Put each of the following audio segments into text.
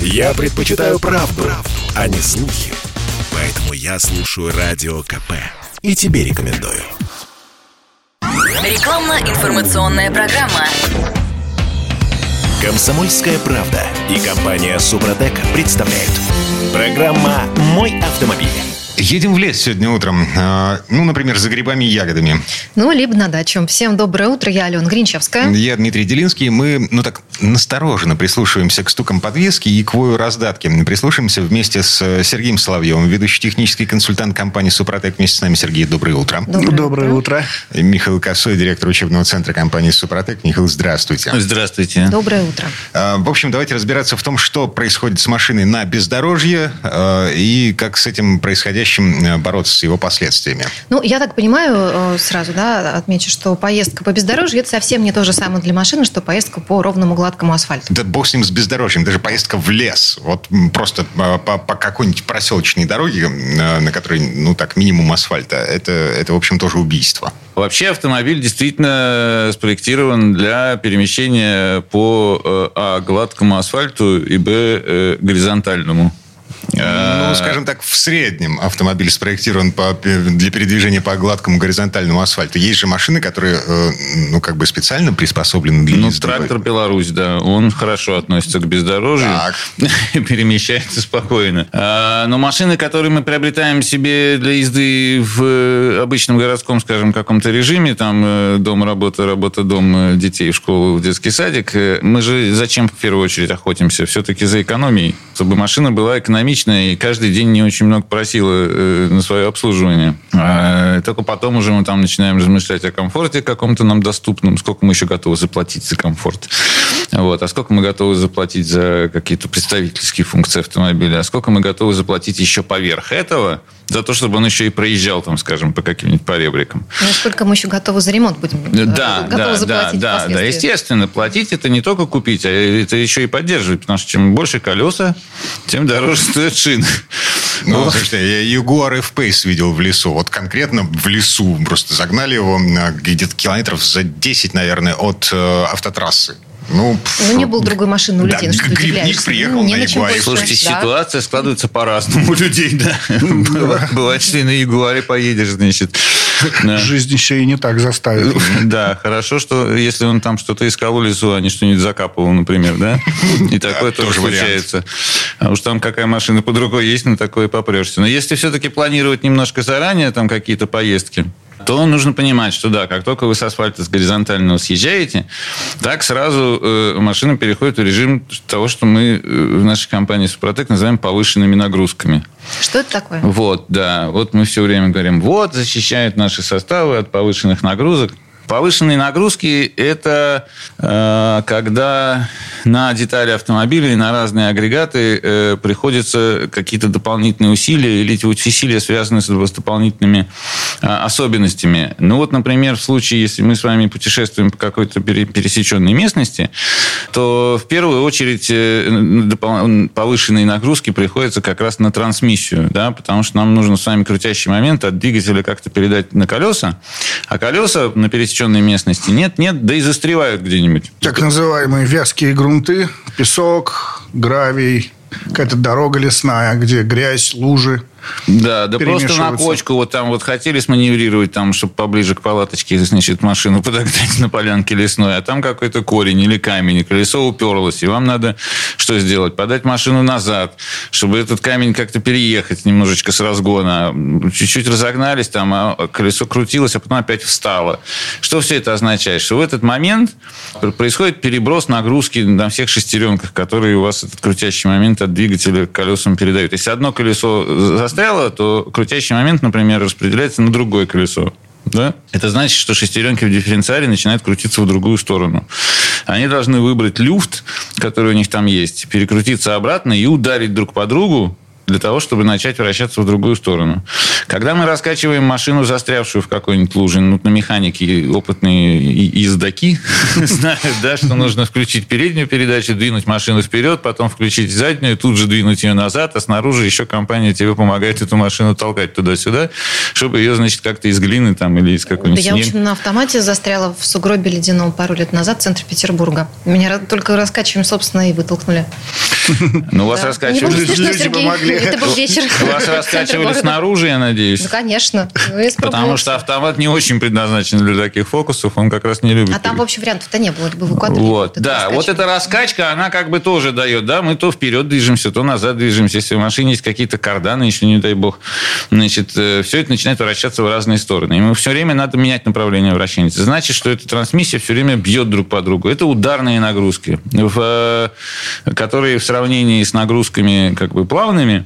Я предпочитаю правду, правду, а не слухи. Поэтому я слушаю Радио КП. И тебе рекомендую. Рекламно-информационная программа. Комсомольская правда и компания Супротек представляют. Программа «Мой автомобиль». Едем в лес сегодня утром. А, Ну, например, за грибами и ягодами. Ну, либо на дачу. Всем доброе утро, я Алена Гринчевская. Я Дмитрий Делинский. Мы, ну так, настороженно прислушиваемся к стукам подвески и к вою раздатки. Прислушаемся вместе с э, Сергеем Соловьевым, ведущий технический консультант компании «Супротек». Вместе с нами, Сергей, доброе утро. Доброе, утро. И Михаил Косой, директор учебного центра компании «Супротек». Михаил, здравствуйте. Здравствуйте. Доброе утро. А, В общем, давайте разбираться в том, что происходит с машиной на бездорожье э, и как с этим происходящим э, бороться с его последствиями. Ну, я так понимаю, э, сразу, да, отмечу, что поездка по бездорожью – это совсем не то же самое для машины, что поездка по ровному гладкому асфальту. Да бог с ним, с бездорожьем. Даже поездка в лес. Вот просто по, по- по какой-нибудь проселочной дороге, э, на которой, ну так, минимум асфальта, это, это в общем, тоже убийство. Вообще автомобиль действительно спроектирован для перемещения по э, а, гладкому асфальту и б э, горизонтальному. Ну, скажем так, в среднем автомобиль спроектирован по- для передвижения по гладкому горизонтальному асфальту. Есть же машины, которые, э, ну, как бы специально приспособлены для Ну, езды. трактор Беларусь, да, он хорошо относится к бездорожью Так. перемещается спокойно. А, но машины, которые мы приобретаем себе для езды в обычном городском, скажем, каком-то режиме, там э, дом, работа, работа, дом, э, детей в школу, в детский садик, э, мы же зачем в первую очередь охотимся? Все-таки за экономией, чтобы машина была экономичная и каждый день не очень много просила э, на свое обслуживание. А, только потом уже мы там начинаем размышлять о комфорте каком-то нам доступном, сколько мы еще готовы заплатить за комфорт. Вот. А сколько мы готовы заплатить за какие-то представительские функции автомобиля, а сколько мы готовы заплатить еще поверх этого за то, чтобы он еще и проезжал, там, скажем, по каким-нибудь поребрикам. Ну, сколько мы еще готовы за ремонт будем э, Да, готовы да, да, заплатить да, да, впоследствии? естественно, платить это не только купить, а это еще и поддерживать, потому что чем больше колеса, тем дороже шины. Ну, слушайте, я Ягуар F-Pace видел в лесу. Вот конкретно в лесу. Просто загнали его э, где-то километров за 10, наверное, от э, автотрассы. Ну, пф, Ну, не было другой машины у да, людей, ну, что грибник приехал Ну, не на Ягуаре. Слушайте, Да. ситуация складывается по-разному у людей, да. Бывает- что и на Ягуаре поедешь, значит. Да. Жизнь еще и не так заставит. Да, хорошо, что если он там что-то искал в лесу, а не что-нибудь закапывал, например, да? И такое тоже тоже случается. А уж там какая машина под рукой есть, на такое попрешься. Но если все-таки планировать немножко заранее там какие-то поездки, то нужно понимать, что да, как только вы с асфальта с горизонтального съезжаете, так сразу э, машина переходит в режим того, что мы э, в нашей компании «Супротек» называем повышенными нагрузками. Что это такое? Вот, да. Вот мы все время говорим, вот, защищают наши составы от повышенных нагрузок. Повышенные нагрузки – это э, когда на детали автомобиля и на разные агрегаты э, приходится какие-то дополнительные усилия, или эти усилия связаны с, с дополнительными э, особенностями. Ну вот, например, в случае, если мы с вами путешествуем по какой-то пере- пересеченной местности, то в первую очередь э, повышенные нагрузки приходятся как раз на трансмиссию, да, потому что нам нужно с вами крутящий момент от двигателя как-то передать на колеса, а колеса на пересеченной местности нет-нет, да и застревают где-нибудь. Так называемые вязкие грунты, песок, гравий, какая-то дорога лесная, где грязь, лужи. Да, да просто на кочку вот там вот хотели сманеврировать, там, чтобы поближе к палаточке, значит, машину подогнать на полянке лесной, а там какой-то корень или камень, и колесо уперлось, и вам надо что сделать? Подать машину назад, чтобы этот камень как-то переехать немножечко с разгона. Чуть-чуть разогнались там, а колесо крутилось, а потом опять встало. Что все это означает? Что в этот момент происходит переброс нагрузки на всех шестеренках, которые у вас этот крутящий момент от двигателя колесам передают. Если одно колесо застряло, то крутящий момент, например, распределяется на другое колесо. Да? Это значит, что шестеренки в дифференциале начинают крутиться в другую сторону. Они должны выбрать люфт, который у них там есть, перекрутиться обратно и ударить друг по другу для того, чтобы начать вращаться в другую сторону. Когда мы раскачиваем машину, застрявшую в какой-нибудь луже, ну, на механике опытные ездаки знают, да, что нужно включить переднюю передачу, двинуть машину вперед, потом включить заднюю, тут же двинуть ее назад, а снаружи еще компания тебе помогает эту машину толкать туда-сюда, чтобы ее, значит, как-то из глины там или из Да какой-нибудь я, в общем, на автомате застряла в сугробе ледяном пару лет назад в центре Петербурга. Меня только раскачиваем, собственно, и вытолкнули. Ну, вас Да. Раскачивали... Люди помогли. Это был вечер. Вас раскачивали снаружи, я надеюсь? Ну, конечно. Ну, Потому что автомат не очень предназначен для таких фокусов, он как раз не любит. А там, в общем, вариантов-то не было. Либо либо Вот, да, вот эта раскачка, она как бы тоже дает, да, мы то вперед движемся, то назад движемся. Если в машине есть какие-то карданы, еще не дай бог, значит, все это начинает вращаться в разные стороны. И все время надо менять направление вращения. Это значит, что эта трансмиссия все время бьет друг по другу. Это ударные нагрузки, в, э, которые в сравнении с нагрузками как бы плавными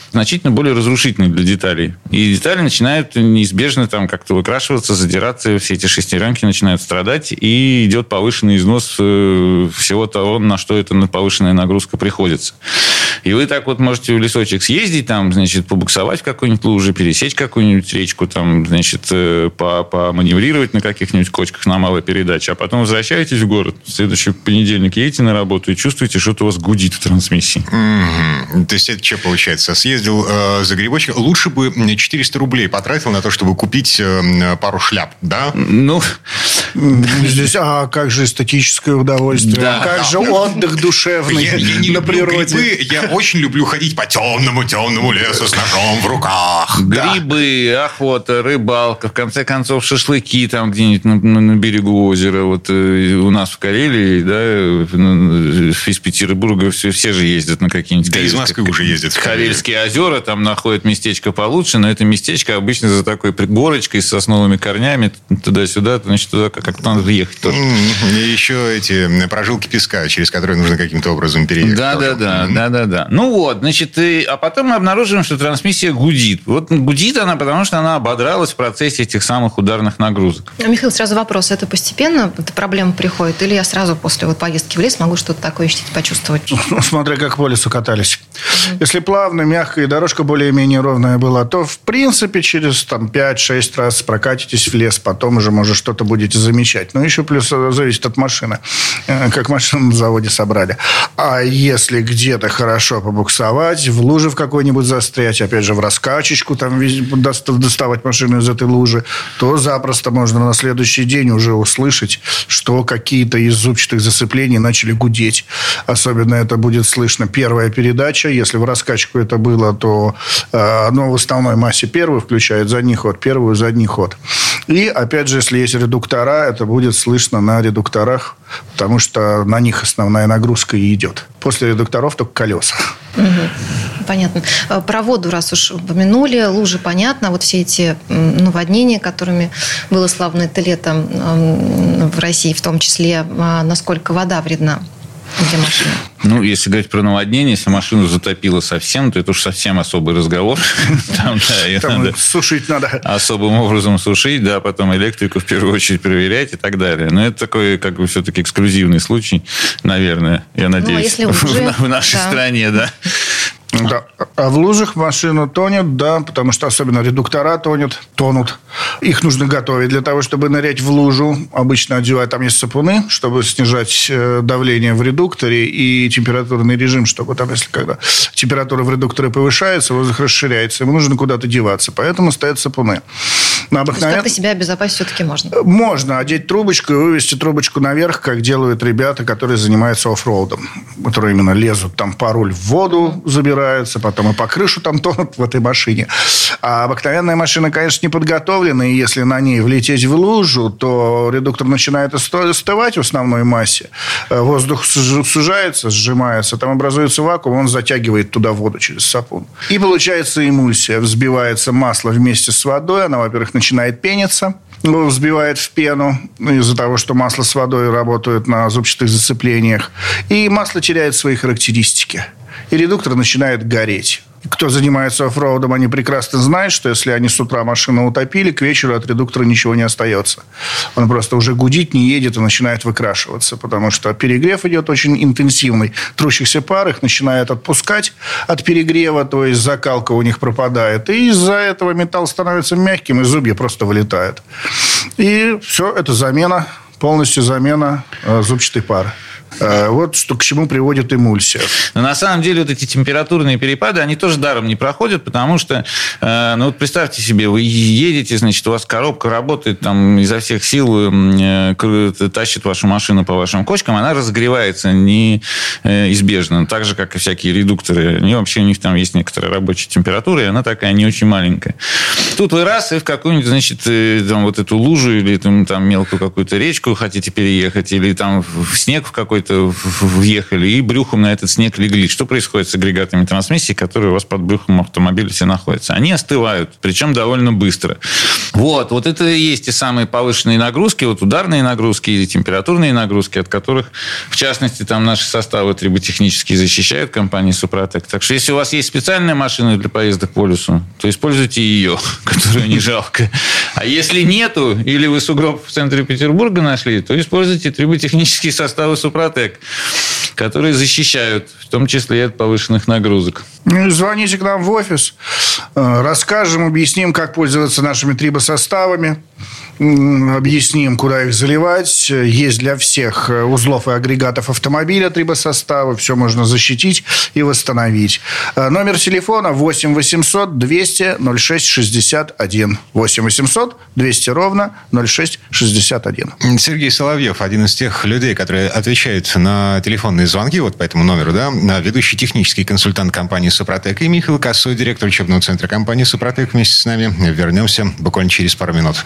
значительно более разрушительны для деталей. И детали начинают неизбежно там как-то выкрашиваться, задираться, все эти шестеренки начинают страдать, и идет повышенный износ э, всего того, на что эта повышенная нагрузка приходится. И вы так вот можете в лесочек съездить, там, значит, побуксовать в какой-нибудь луже, пересечь какую-нибудь речку, там, значит, э, по- поманеврировать на каких-нибудь кочках на малой передаче, а потом возвращаетесь в город, в следующий понедельник едете на работу и чувствуете, что-то у вас гудит в трансмиссии. Мгм. То есть это что получается? Съездил э, за грибочком. Лучше бы 400 рублей потратил на то, чтобы купить э, пару шляп, да? Ну, Здесь, а как же эстетическое удовольствие? Да. Как же отдых душевный Я, я не на люблю природе? грибы, я очень люблю ходить по темному, темному лесу с ножом в руках. Да. Грибы, охота, рыбалка, в конце концов, шашлыки там где-нибудь на, на- берегу озера. Вот э, у нас в Карелии, да, э, из Петербурга все, все же ездят на какие-нибудь... Да, из Москвы уже ездят. Карельские озера, там находят местечко получше, но это местечко обычно за такой горочкой с сосновыми корнями, туда-сюда, значит, туда как- как-то надо въехать тоже. И еще эти прожилки песка, через которые нужно каким-то образом переехать. Да, да, тоже. да, да, да, да. Ну вот, значит, и- а потом мы обнаруживаем, что трансмиссия гудит. Вот гудит она, потому что она ободралась в процессе этих самых ударных нагрузок. А, Михаил, сразу вопрос. Это постепенно эта проблема приходит? Или я сразу после вот поездки в лес могу что-то такое ощутить, почувствовать? Ну, смотря как по лесу катались. Если плавно, мягко и дорожка более-менее ровная была, то, в принципе, через там, 5-6 раз прокатитесь в лес, потом уже, может, что-то будете замечать. Но еще плюс э, зависит от машины, э, как машину на заводе собрали. А если где-то хорошо побуксовать, в луже в какой-нибудь застрять, опять же, в раскачечку там доставать машину из этой лужи, то запросто можно на следующий день уже услышать, что какие-то из зубчатых засыплений начали гудеть. Особенно это будет слышно первая передача. Если в раскачку это было, то э, оно в основной массе первую включает задний ход, первую задний ход. И, опять же, если есть редуктора, это будет слышно на редукторах, потому что на них основная нагрузка и идет. После редукторов только колеса. Понятно. А, Про воду, раз уж упомянули, лужи, понятно. Вот все эти наводнения, которыми было славно это лето в России, в том числе, а, насколько вода вредна для машины? Ну, если говорить про наводнение, если машину затопило совсем, то это уж совсем особый разговор. Там, да, ее Там надо сушить надо. особым образом сушить, да, потом электрику в первую очередь проверять и так далее. Но это такой, как бы, все-таки эксклюзивный случай, наверное, я надеюсь, если лужи, в нашей да. стране, да. Да. А в лужах машина тонет, да, потому что особенно редуктора тонет, тонут. Их нужно готовить для того, чтобы нырять в лужу. Обычно одевают, там есть сапуны, чтобы снижать э, давление в редукторе и температурный режим, чтобы там, если когда температура в редукторе повышается, воздух расширяется, ему нужно куда-то деваться. Поэтому стоят сапуны. На То есть обыкновен- себя обезопасить все-таки можно? можно одеть трубочку и вывести трубочку наверх, как делают ребята, которые занимаются оффроудом. Которые именно лезут там по руль в воду, забираются, потом и по крышу там тонут в этой машине. А обыкновенная машина, конечно, не подготовлена, и если на ней влететь в лужу, то редуктор начинает остывать в основной массе. Э, Воздух суж- сужается, сжимается, там образуется вакуум, он затягивает туда воду через сапун. И получается эмульсия. Взбивается масло вместе с водой, она, во-первых, начинает пениться, ну, взбивает в пену ну, из-за того, что масло с водой работают на зубчатых зацеплениях. И масло теряет свои характеристики. И редуктор начинает гореть. Кто занимается оффроудом, они прекрасно знают, что если они с утра машину утопили, к вечеру от редуктора ничего не остается. Он просто уже гудит, не едет и начинает выкрашиваться, потому что перегрев идет очень интенсивный. Трущихся пар их начинает отпускать от перегрева, то есть закалка у них пропадает. И из-за этого металл становится мягким, и зубья просто вылетают. И все, это замена, полностью замена э, зубчатой пары. Э, вот что к чему приводит эмульсия. Но на самом деле вот эти температурные перепады, они тоже даром не проходят, потому что, э, ну вот представьте себе, вы едете, значит, у вас коробка работает там изо всех сил, э, тащит вашу машину по вашим кочкам, она разогревается неизбежно, так же, как и всякие редукторы. Они вообще у них там есть некоторая рабочая температура, и она такая не очень маленькая. Тут вы раз и в какую-нибудь, значит, там вот эту лужу или там, там мелкую какую-то речку хотите переехать, или там в снег в какой-то въехали и брюхом на этот снег легли. Что происходит с агрегатами трансмиссии, которые у вас под брюхом автомобиля все находятся? Они остывают, причем довольно быстро. Вот, вот это и есть те самые повышенные нагрузки, вот ударные нагрузки или температурные нагрузки, от которых, в частности, там наши составы триботехнические защищают компании Супротек. Так что если у вас есть специальная машина для поездок по лесу, то используйте ее, которую не жалко. А если нету, или вы сугроб в центре Петербурга нашли, то используйте триботехнические составы Супротек, которые защищают, в том числе и от повышенных нагрузок. Ну, звоните к нам в офис, э, расскажем, объясним, как пользоваться нашими трибосоставами объясним, куда их заливать. Есть для всех э, узлов и агрегатов автомобиля трибосостава. Все можно защитить и восстановить. Э, номер телефона 8 800 200 06 61. 8 800 200 ровно 06 61. Сергей Соловьев, один из тех людей, которые отвечают на телефонные звонки вот по этому номеру, да, ведущий технический консультант компании «Супротек» и Михаил Косой, директор учебного центра компании «Супротек» вместе с нами. Вернемся буквально через пару минут.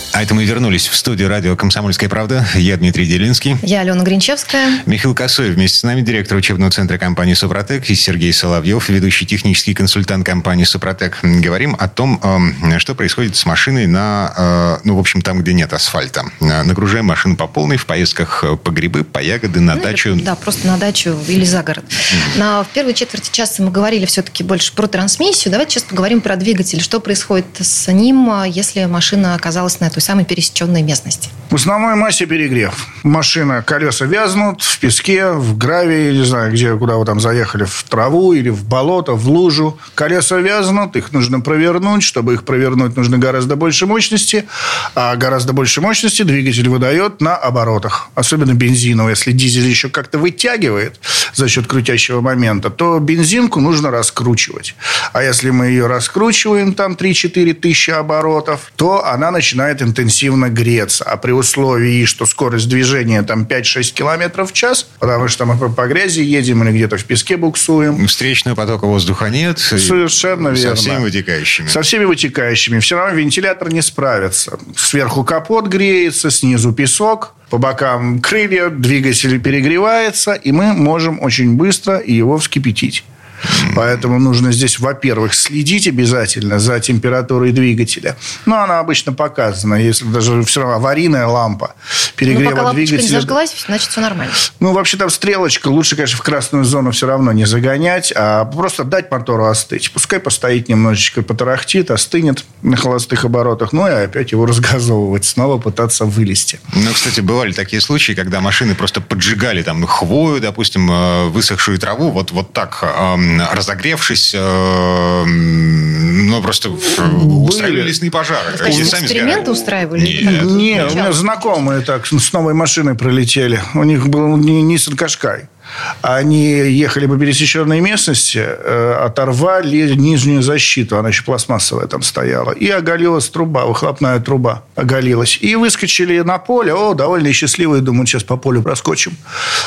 А это мы вернулись в студию радио «Комсомольская правда». Я Дмитрий Делинский. Я Алена Гринчевская. Михаил Косой вместе с нами, директор учебного центра компании «Супротек» и Сергей Соловьев, ведущий технический консультант компании «Супротек». Говорим о том, эм, что происходит с машиной на, э, ну, в общем, там, где нет асфальта. Э, нагружаем машину по полной в поездках по грибы, по ягоды, на ну, дачу. да, просто на дачу или за город. На, в первой четверти часа мы говорили все-таки больше про трансмиссию. Давайте сейчас поговорим про двигатель. Что происходит с ним, если машина оказалась на той самой пересеченной местности? В основной массе перегрев. Машина, колеса вязнут в песке, в гравии, не знаю, где, куда вы там заехали, в траву или в болото, в лужу. Колеса вязнут, их нужно провернуть. Чтобы их провернуть, нужно гораздо больше мощности. А гораздо больше мощности двигатель выдает на оборотах. Особенно бензиновый. Если дизель еще как-то вытягивает за счет крутящего момента, то бензинку нужно раскручивать. А если мы ее раскручиваем, там 3-4 тысячи оборотов, то она начинает интенсивно греться. А при условии, что скорость движения там 5-6 километров в час, потому что мы по грязи едем или где-то в песке буксуем. Встречного потока воздуха нет. Совершенно верно. Со всеми вытекающими. Со всеми вытекающими. Все равно вентилятор не справится. Сверху капот греется, снизу песок по бокам крылья, двигатель перегревается, и мы можем очень быстро его вскипятить. Поэтому нужно здесь, во-первых, следить обязательно за температурой двигателя. Но она обычно показана. Если даже все равно аварийная лампа перегрева ну, пока двигателя... не зажглась, значит, все нормально. Ну, вообще там стрелочка. Лучше, конечно, в красную зону все равно не загонять, а просто дать мотору остыть. Пускай постоит немножечко, потарахтит, остынет на холостых оборотах. Ну, и опять его разгазовывать. Снова пытаться вылезти. Ну, кстати, бывали такие случаи, когда машины просто поджигали там хвою, допустим, э, высохшую траву. Вот, вот так разогревшись, э, ну, просто устраивали лесные пожары. Скажите, эксперименты устраивали? Нет, Нет у меня знакомые так с новой машиной пролетели. У них был Nissan Qashqai. Они ехали по пересеченной местности, э, оторвали нижнюю защиту, она еще пластмассовая там стояла, и оголилась труба, выхлопная труба оголилась. И выскочили на поле, о, довольно счастливые, думают, сейчас по полю проскочим.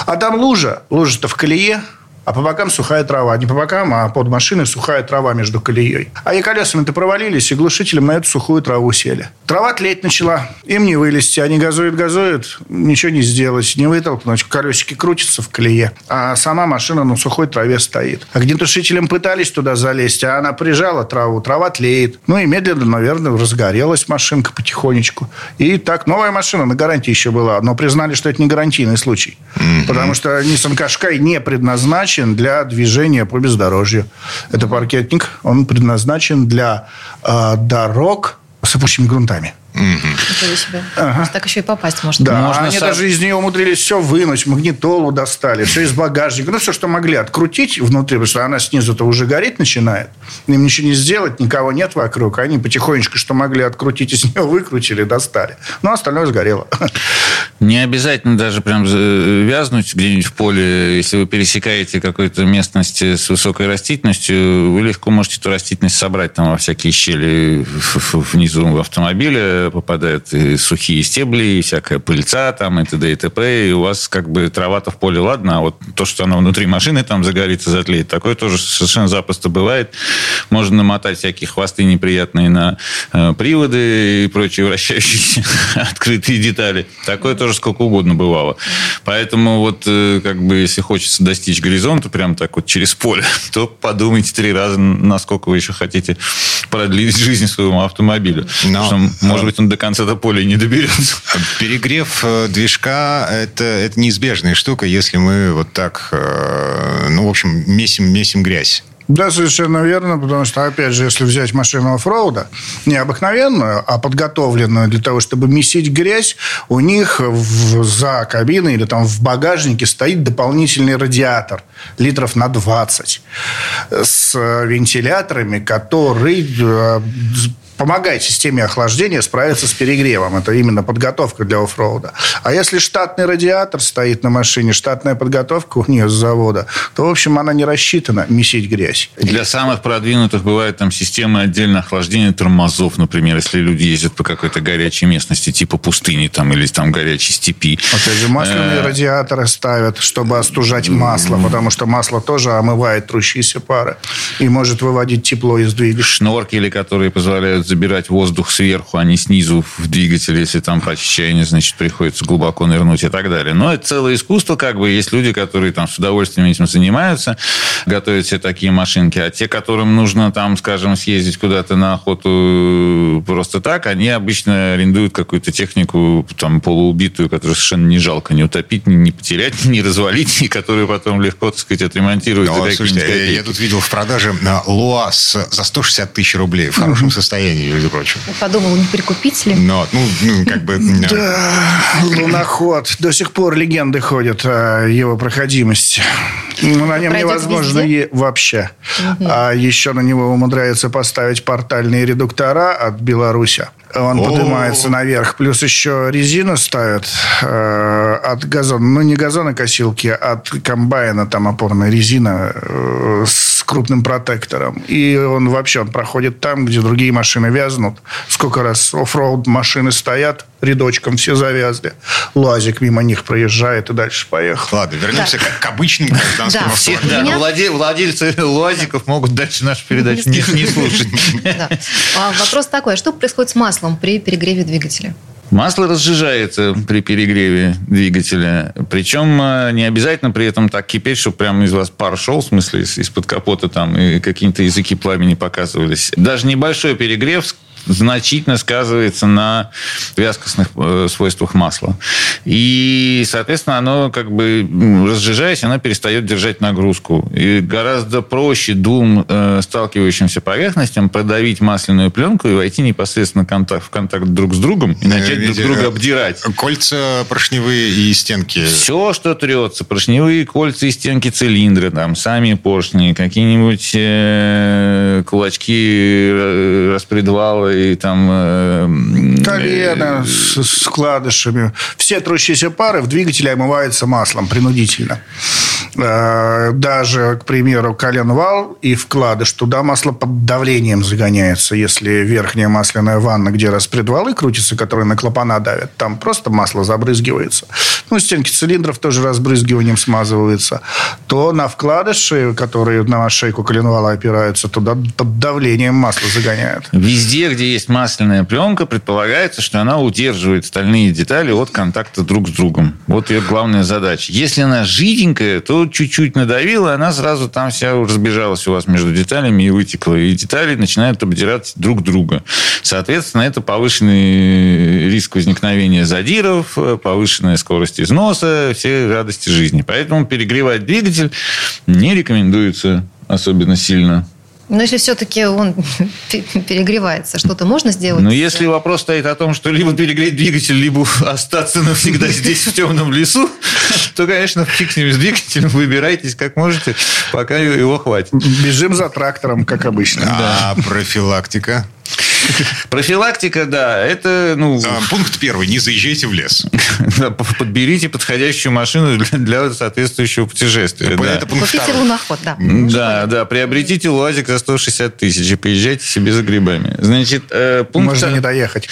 А там лужа, лужа-то в колее, а по бокам сухая трава. Не по бокам, а под машиной сухая трава между колеей. А и колесами-то провалились, и глушителем на эту сухую траву сели. Трава тлеть начала. Им не вылезти. Они газуют, газуют, ничего не сделать, не вытолкнуть. Колесики крутятся в колее. А сама машина на сухой траве стоит. А огнетушителем пытались туда залезть, а она прижала траву. Трава тлеет. Ну и медленно, наверное, разгорелась машинка потихонечку. И так новая машина на гарантии еще была. Но признали, что это не гарантийный случай. Mm-hmm. Потому что Nissan Qashqai не предназначен предназначен для движения по бездорожью. Это паркетник, он предназначен для э, дорог с опущенными грунтами. Ничего себе. Ага. Так еще и попасть можно. Да, Можно они сам- даже из нее умудрились все вынуть, магнитолу достали, все из багажника. Ну, все, что могли открутить внутри, потому что она снизу-то уже гореть начинает. Им ничего не сделать, никого нет вокруг. Они потихонечку, что могли открутить, из нее выкрутили, достали. Ну, остальное сгорело. Не обязательно даже прям вязнуть где-нибудь в поле. Если вы пересекаете какую-то местность с высокой растительностью, вы легко можете эту растительность собрать там во всякие щели внизу автомобиля. Попадают и сухие стебли, и всякая пыльца там, и т.д. и т.п. И у вас как бы трава-то в поле, ладно, а вот то, что оно внутри машины там загорится, затлеет, такое тоже совершенно запросто бывает. Можно намотать всякие хвосты неприятные на э, приводы и прочие вращающиеся открытые детали. Такое тоже сколько угодно бывало. Поэтому вот э, как бы если хочется достичь горизонта прям так вот через поле, то подумайте три раза, насколько вы еще хотите продлить жизнь своему автомобилю. Но- Потому что, может быть, он до конца до поля не доберется. Перегрев э, движка это, это неизбежная штука, если мы вот так, э, ну, в общем, месим, месим грязь. Да, совершенно верно, потому что, опять же, если взять машину оффроуда, не обыкновенную, а подготовленную для того, чтобы месить грязь, у них в- за кабиной или там в багажнике стоит дополнительный радиатор литров на 20 с вентиляторами, который э, помогает системе охлаждения справиться с перегревом. Это именно подготовка для оффроуда. А если штатный радиатор стоит на машине, штатная подготовка у нее с завода, то, в общем, она не рассчитана месить грязь. Для самых продвинутых бывают там системы отдельно охлаждения тормозов, например, если люди ездят по какой-то горячей местности, типа пустыни там, или там горячей степи. Опять же, масляные Э, радиаторы ставят, чтобы остужать масло, потому что масло тоже омывает трущиеся пары и может выводить тепло из двигателя. шноркели, которые позволяют забирать воздух сверху, а не снизу в двигатель, если там по отчаянию, значит, приходится глубоко нырнуть и так далее. Но это целое искусство, как бы, есть люди, которые там с удовольствием этим занимаются, готовят себе такие машинки, а те, которым нужно там, скажем, съездить куда-то на охоту просто так, они обычно арендуют какую-то технику там полуубитую, которую совершенно не жалко ни утопить, ни потерять, ни развалить, и которую потом легко, так сказать, отремонтируют. Ну, слушайте, я, копейки. я тут видел в продаже э, ЛуАЗ за 160 тысяч рублей в хорошем состоянии, между прочим. Подумал, не прикупить ли? Но, ну, ну, как бы... Да, луноход. До сих пор легенды ходят о его проходимости. Ну, на нем невозможно е- вообще. А еще на него умудряются поставить портальные редуктора от Беларуси. Он О. поднимается наверх. Плюс еще резину ставят э, от газона. Ну, не газонокосилки, а от комбайна. Там опорная резина э, с крупным протектором. И он вообще он проходит там, где другие машины вязнут. Сколько раз оффроуд машины стоят, рядочком все завязли. Лазик мимо них проезжает и дальше поехал. Ладно, вернемся к, к обычным гражданским Да. Автомобилям. да, Меня- владе- владельцы луазиков могут дальше нашу передачу не, не слушать. Да. А Вопрос такой, а что происходит с маслом при перегреве двигателя? Масло разжижается при перегреве двигателя. Причем э, не обязательно при этом так кипеть, чтобы прямо из вас пар шел, в смысле из- из-под капота там и какие-то языки пламени показывались. Даже небольшой перегрев значительно сказывается на вязкостных э, свойствах масла. И, соответственно, оно как бы, разжижаясь, оно перестает держать нагрузку. И гораздо проще двум э, сталкивающимся поверхностям продавить масляную пленку и войти непосредственно в контакт, в контакт друг с другом и начать друг Видите, друга э, обдирать. Кольца поршневые и стенки. Все, что трется, поршневые кольца и стенки цилиндра, там, сами поршни, какие-нибудь э, кулачки э, распредвала и там... э, Колено с с вкладышами. Все трущиеся пары в двигателе омываются маслом принудительно. Э, Даже, к примеру, коленвал и вкладыш, туда масло под давлением загоняется. Если верхняя масляная ванна, где распредвалы крутятся, которые на клапана давят, там просто масло забрызгивается. Ну, стенки цилиндров тоже разбрызгиванием смазываются. То на вкладыши, которые на шейку коленвала опираются, туда под давлением масло загоняют. Везде, где есть масляная пленка, предполагается, что она удерживает стальные детали от контакта друг с другом. Вот ее главная задача. Если она жиденькая, то чуть-чуть надавила, она сразу там вся разбежалась у вас между деталями и вытекла. И детали начинают обдирать друг друга. Соответственно, это повышенный риск возникновения задиров, повышенная скорость износа, все радости жизни. Поэтому перегревать двигатель не рекомендуется особенно сильно. Но если все-таки он перегревается, что-то можно сделать? Ну, если вопрос стоит о том, что либо перегреть двигатель, либо остаться навсегда здесь, в темном лесу, то, конечно, фиг с ним с двигателем, выбирайтесь как можете, пока его хватит. Бежим за трактором, как обычно. А профилактика? Профилактика, да, это, ну... Пункт первый. Не заезжайте в лес. Подберите подходящую машину для, соответствующего путешествия. Купите луноход, да. Да, да. Приобретите ЛУАЗик за 160 тысяч и поезжайте себе за грибами. Значит, э, пункт... Можно не доехать.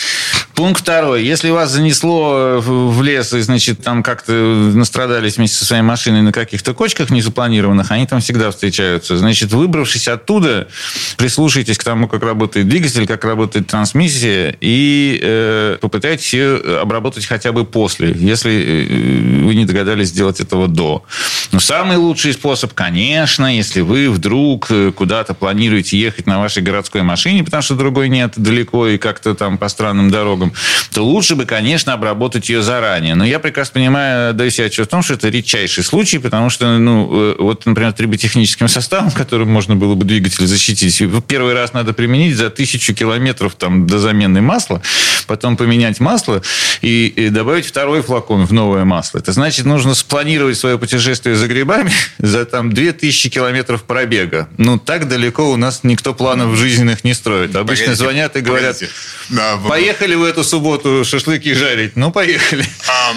Пункт второй. Если вас занесло в лес, и, значит, там как-то настрадались вместе со своей машиной на каких-то кочках незапланированных, они там всегда встречаются. Значит, выбравшись оттуда, прислушайтесь к тому, как работает двигатель, как работает трансмиссия, и э, попытайтесь ее обработать хотя бы после, если э, вы не догадались сделать этого до. Но самый лучший способ, конечно, если вы вдруг э, куда-то планируете ехать на вашей городской машине, потому что другой нет далеко и как-то там по странным дорогам, то лучше бы, конечно, обработать ее заранее. Но я прекрасно понимаю, даю себе отчет в том, что это редчайший случай, потому что, ну, э, вот, например, триботехническим составом, которым можно было бы двигатель защитить, первый раз надо применить за тысячу километров там, до замены масла, потом поменять масло и, и добавить второй флакон в новое масло. Это значит, нужно спланировать свое путешествие за грибами за там 2000 километров пробега. Ну, так далеко у нас никто планов жизненных не строит. Обычно погодите, звонят и говорят, да, поехали в эту субботу шашлыки жарить. Ну, поехали. А,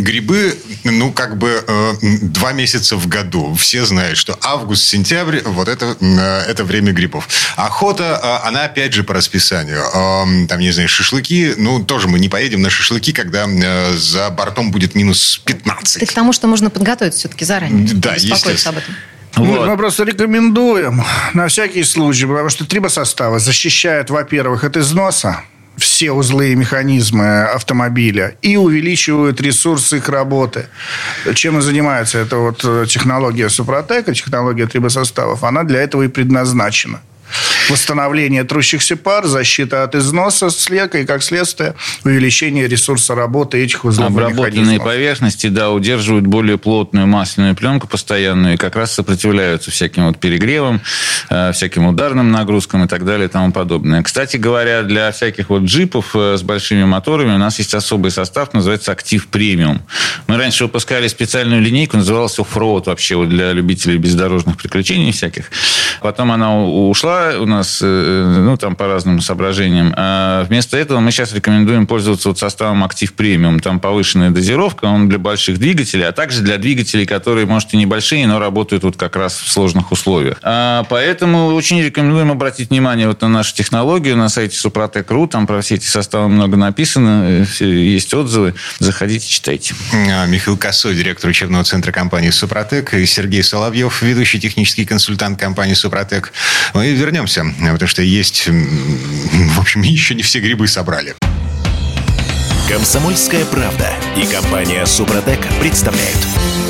грибы, ну, как бы э, два месяца в году. Все знают, что август-сентябрь, вот это, э, это время грибов. Охота, э, она опять же по расписанию. Э, там, не знаю, шашлыки, ну, тоже мы не поедем на шашлыки, когда э, за бортом будет минус 15. Ты к тому, что можно подготовиться все-таки заранее. Да, естественно. об этом. Вот. Мы просто рекомендуем на всякий случай, потому что трибосоставы защищают, во-первых, от износа, все узлы и механизмы автомобиля и увеличивают ресурсы их работы. Чем и занимается эта вот э, технология Супротека, технология трибосоставов, она для этого и предназначена восстановление трущихся пар, защита от износа слека и, как следствие, увеличение ресурса работы этих узлов Обработанные поверхности, да, удерживают более плотную масляную пленку постоянную и как раз сопротивляются всяким вот перегревам, э, всяким ударным нагрузкам и так далее и тому подобное. Кстати говоря, для всяких вот джипов э, с большими моторами у нас есть особый состав, называется «Актив премиум». Мы раньше выпускали специальную линейку, называлась «Оффроуд» вообще вот для любителей бездорожных приключений всяких. Потом она ушла у нас, э, ну, там по разным соображениям. А вместо этого мы сейчас рекомендуем пользоваться вот составом Актив Премиум. Там повышенная дозировка, он для больших двигателей, а также для двигателей, которые, может, и небольшие, но работают вот как раз в сложных условиях. А поэтому очень рекомендуем обратить внимание вот на нашу технологию на сайте Супротек.ру. Там про все эти составы много написано, есть отзывы. Заходите, читайте. А, Михаил Косой, директор учебного центра компании Супротек, и Сергей Соловьев, ведущий технический консультант компании Супротек. Мы вернемся, потому что есть, в общем, еще не все грибы собрали. Комсомольская правда и компания Супротек представляют.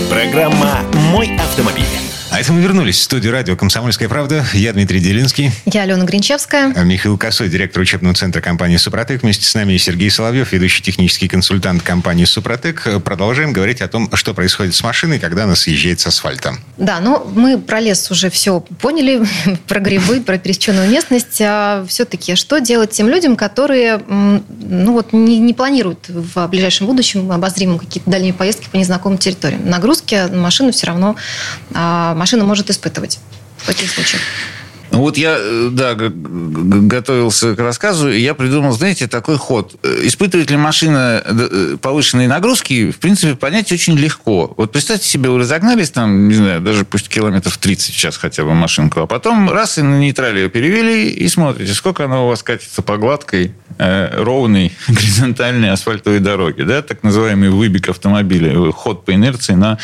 Программа «Мой автомобиль». А это мы вернулись в студию радио «Комсомольская правда». Я Дмитрий Делинский. Я Алена Гринчевская. А Михаил Косой, директор учебного центра компании «Супротек». Вместе с нами Сергей Соловьев, ведущий технический консультант компании «Супротек». Продолжаем говорить о том, что происходит с машиной, когда она съезжает с асфальта. Да, ну, мы про лес уже все поняли, про грибы, про пересеченную местность. А все-таки что делать тем людям, которые ну, вот, не, не планируют в ближайшем будущем обозримым какие-то дальние поездки по незнакомым территориям? Нагрузки на машину все равно а, машина может испытывать в таких случаях. Вот я, э, да, готовился к рассказу, и я придумал, знаете, такой ход. Э, испытывает ли машина э, повышенные нагрузки, в принципе, понять очень легко. Вот представьте себе, вы разогнались там, не знаю, даже пусть километров 30 в час хотя бы машинку, а потом раз и на нейтраль ее перевели, и смотрите, сколько она у вас катится по гладкой, ровной, горизонтальной асфальтовой дороге, да, так называемый выбег автомобиля, ход по инерции на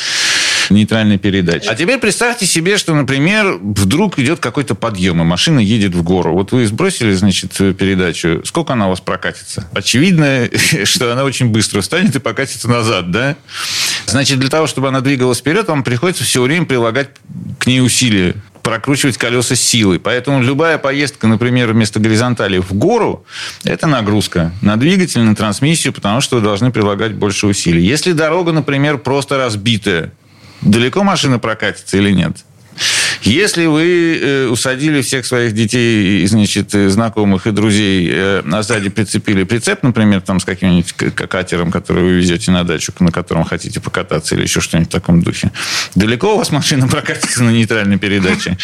нейтральной передачи. А теперь представьте себе, что, например, вдруг идет какой-то подъем, и машина едет в гору. Вот вы сбросили, значит, передачу. Сколько она у вас прокатится? Очевидно, что она очень быстро встанет и покатится назад, да? Значит, для того, чтобы она двигалась вперед, вам приходится все время прилагать к ней усилия прокручивать колеса силой. Поэтому любая поездка, например, вместо горизонтали в гору, это нагрузка на двигатель, на трансмиссию, потому что вы должны прилагать больше усилий. Если дорога, например, просто разбитая, далеко машина прокатится или нет? Если вы э, усадили всех своих детей, значит, знакомых и друзей, э, а сзади прицепили прицеп, например, там с каким-нибудь катером, который вы везете на дачу, на котором хотите покататься или еще что-нибудь в таком духе, далеко у вас машина прокатится на нейтральной передаче?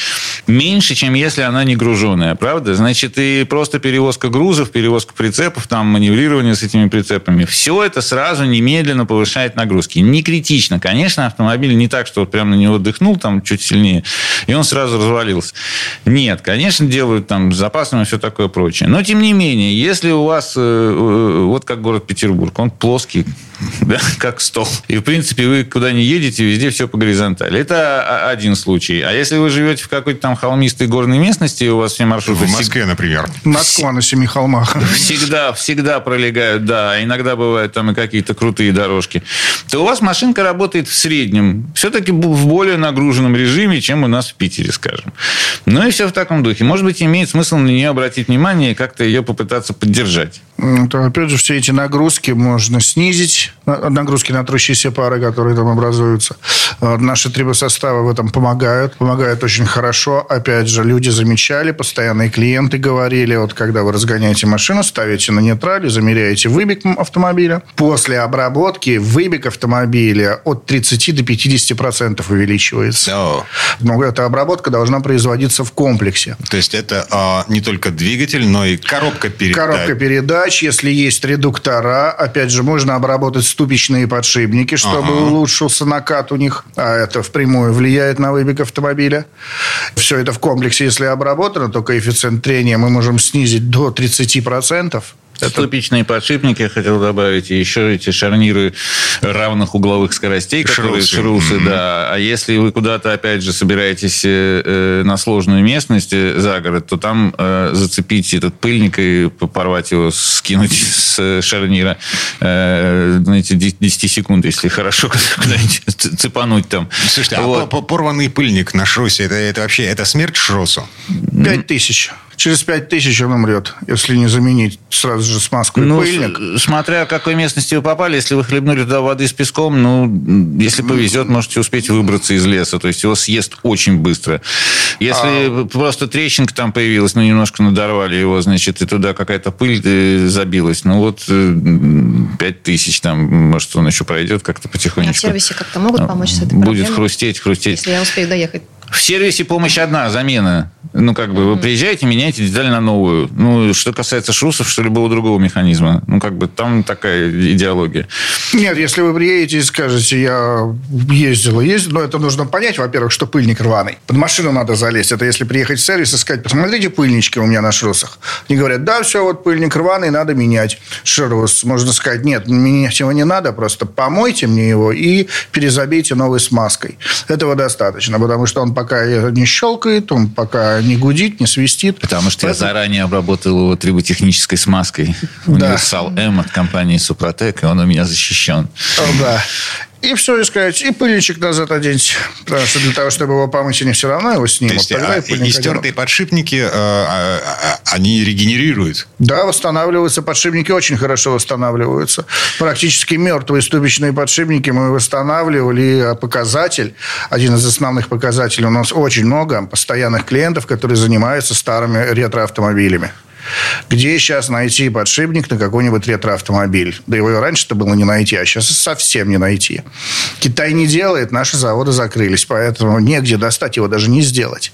Меньше, чем если она не груженная, правда? Значит, и просто перевозка грузов, перевозка прицепов, там маневрирование с этими прицепами, все это сразу немедленно повышает нагрузки. Не критично. Конечно, автомобиль не так, что вот прямо на него дыхнул там чуть сильнее, и он сразу развалился. Нет, конечно, делают там с запасом и все такое прочее. Но, тем не менее, если у вас, э, э, вот как город Петербург, он плоский, да, как стол. И, в принципе, вы куда не едете, везде все по горизонтали. Это один случай. А если вы живете в какой-то там холмистой горной местности, и у вас все маршруты... В Москве, например. Москва на семи холмах. Всегда, всегда пролегают, да. Иногда бывают там и какие-то крутые дорожки. То у вас машинка работает в среднем. Все-таки в более нагруженном режиме, чем у нас в Питере, скажем. Ну и все в таком духе. Может быть, имеет смысл на нее обратить внимание и как-то ее попытаться поддержать. То, опять же, все эти нагрузки можно снизить нагрузки на трущиеся пары, которые там образуются. Наши трибосоставы в этом помогают. Помогают очень хорошо. Опять же, люди замечали, постоянные клиенты говорили, вот когда вы разгоняете машину, ставите на нейтрале, замеряете выбег автомобиля. После обработки выбег автомобиля от 30 до 50 процентов увеличивается. Oh. Но эта обработка должна производиться в комплексе. То есть это а, не только двигатель, но и коробка передач. Коробка передач. Если есть редуктора, опять же, можно обработать ступичные подшипники, чтобы ага. улучшился накат у них. А это впрямую влияет на выбег автомобиля. Все это в комплексе, если обработано, то коэффициент трения мы можем снизить до 30%. Это... Ступичные подшипники, я хотел добавить, и еще эти шарниры равных угловых скоростей, которые шрусы, шрусы mm-hmm. да. А если вы куда-то, опять же, собираетесь э, э на сложную местность э, за город, то там э, зацепить этот пыльник и порвать его, скинуть с шарнира, э, знаете, 10 секунд, если хорошо куда-нибудь цепануть там. Слушайте, а вот. а порванный пыльник на шрусе, это, это вообще, это смерть шрусу? Пять тысяч. Через пять тысяч он умрет, если не заменить сразу же смазку и ну, пыльник. Смотря в какой местности вы попали, если вы хлебнули туда воды с песком, ну, если повезет, можете успеть выбраться из леса. То есть его съест очень быстро. Если а... просто трещинка там появилась, ну, немножко надорвали его, значит, и туда какая-то пыль э, забилась. Ну, вот э, пять тысяч там, может, он еще пройдет как-то потихонечку. А в сервисе как-то могут помочь с этой Будет хрустеть, хрустеть. Если я успею доехать. В сервисе помощь одна, замена. Ну, как бы, вы приезжаете, меняете деталь на новую. Ну, что касается шрусов, что любого другого механизма. Ну, как бы, там такая идеология. Нет, если вы приедете и скажете, я ездил, ездил, но это нужно понять, во-первых, что пыльник рваный. Под машину надо залезть. Это если приехать в сервис и сказать, посмотрите, пыльнички у меня на шрусах. Они говорят, да, все, вот пыльник рваный, надо менять шрус. Можно сказать, нет, менять его не надо, просто помойте мне его и перезабейте новой смазкой. Этого достаточно, потому что он пока не щелкает, он пока не гудит, не свистит. Потому что Поэтому... я заранее обработал его триботехнической смазкой. Универсал М от компании Супротек, и он у меня защищен. Да. И все, и сказать, и пыльничек назад оденьте. Потому что для того, чтобы его помыть, они все равно его снимут. То есть, а, и, и стертые подшипники, э, э, они регенерируют? Да, восстанавливаются. Подшипники очень хорошо восстанавливаются. Практически мертвые ступичные подшипники мы восстанавливали. Показатель, один из основных показателей, у нас очень много постоянных клиентов, которые занимаются старыми ретроавтомобилями. Где сейчас найти подшипник на какой-нибудь ретроавтомобиль? Да его раньше-то было не найти, а сейчас совсем не найти. Китай не делает, наши заводы закрылись, поэтому негде достать его даже не сделать.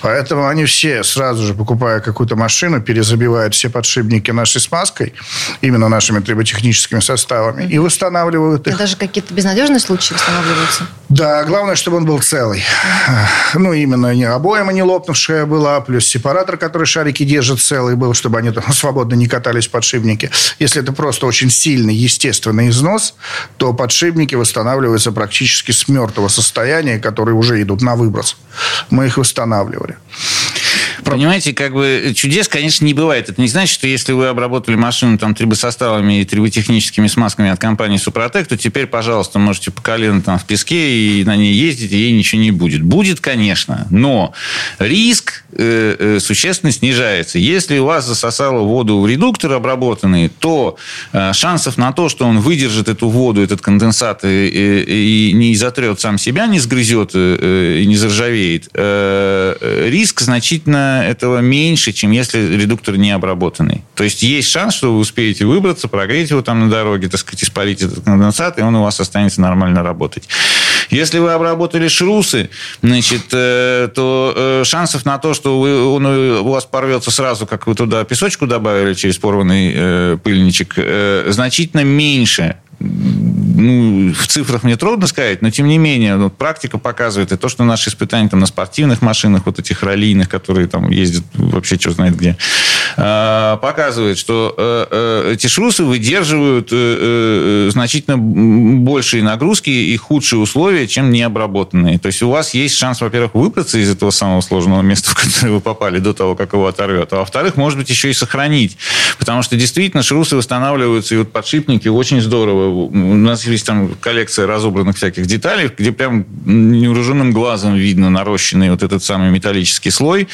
Поэтому они все сразу же, покупая какую-то машину, перезабивают все подшипники нашей смазкой, именно нашими триботехническими составами, и восстанавливают их. И даже какие-то безнадежные случаи восстанавливаются? Да, главное, чтобы он был целый. Ну, именно не обояма не лопнувшая была, плюс сепаратор, который шарики держит целый был, чтобы они там свободно не катались подшипники. Если это просто очень сильный естественный износ, то подшипники восстанавливаются практически с мертвого состояния, которые уже идут на выброс. Мы их восстанавливали. Понимаете, как бы чудес, конечно, не бывает. Это не значит, что если вы обработали машину там трибосоставами и триботехническими смазками от компании Супротек, то теперь, пожалуйста, можете по колено там в песке и на ней ездить, и ей ничего не будет. Будет, конечно, но риск э, э, существенно снижается. Если у вас засосало воду в редуктор обработанный, то э, шансов на то, что он выдержит эту воду, этот конденсат и, и, не затрет сам себя, не сгрызет э, и не заржавеет, э, риск значительно этого меньше, чем если редуктор не обработанный. То есть есть шанс, что вы успеете выбраться, прогреть его там на дороге, так сказать, испарить этот конденсат, и он у вас останется нормально работать. Если вы обработали шрусы, значит, э, то э, шансов на то, что вы, он у вас порвется сразу, как вы туда песочку добавили через порванный э, пыльничек, значительно меньше ну, в цифрах мне трудно сказать, но тем не менее, ну, практика показывает, и то, что наши испытания там, на спортивных машинах, вот этих раллийных, которые там ездят вообще что знает где, показывает, что э, э, эти шрусы выдерживают э, значительно большие нагрузки и худшие условия, чем необработанные. То есть у вас есть шанс, во-первых, выбраться из этого самого сложного места, в которое вы попали до того, как его оторвет, а во-вторых, может быть, еще и сохранить. Потому что действительно шрусы восстанавливаются, и вот подшипники очень здорово у нас есть там коллекция разобранных всяких деталей, где прям невооруженным глазом видно нарощенный вот этот самый металлический слой.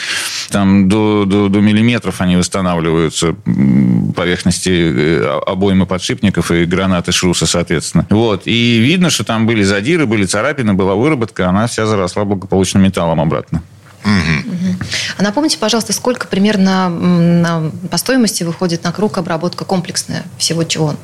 Там до, до, до миллиметров они восстанавливаются поверхности э, обоймы подшипников и гранаты шруса, соответственно. Вот. И видно, что там были задиры, были царапины, была выработка, она вся заросла благополучно металлом обратно. Угу. А напомните, пожалуйста, сколько примерно на, по стоимости выходит на круг обработка комплексная всего, чего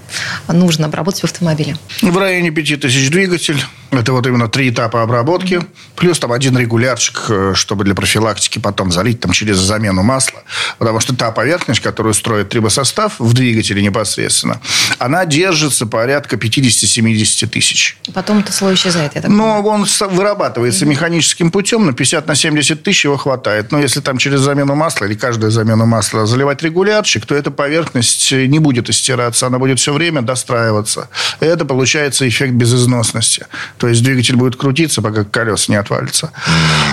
нужно обработать в автомобиле? В районе 5000 двигатель. Это вот именно три этапа обработки. Плюс там один регулярчик, э, чтобы для профилактики потом залить там через замену масла. Потому что та поверхность, которую строит трибосостав в двигателе непосредственно, она держится порядка 50-70 тысяч. Потом этот слой исчезает, я так Но он вырабатывается механическим путем. На 50 на 70 тысяч его хватает. Но если там через замену масла или каждую замену масла заливать регулярчик, то эта поверхность не будет истираться. Она будет все время достраиваться. И это получается эффект безызносности. То есть двигатель будет крутиться, пока колеса не отвалится.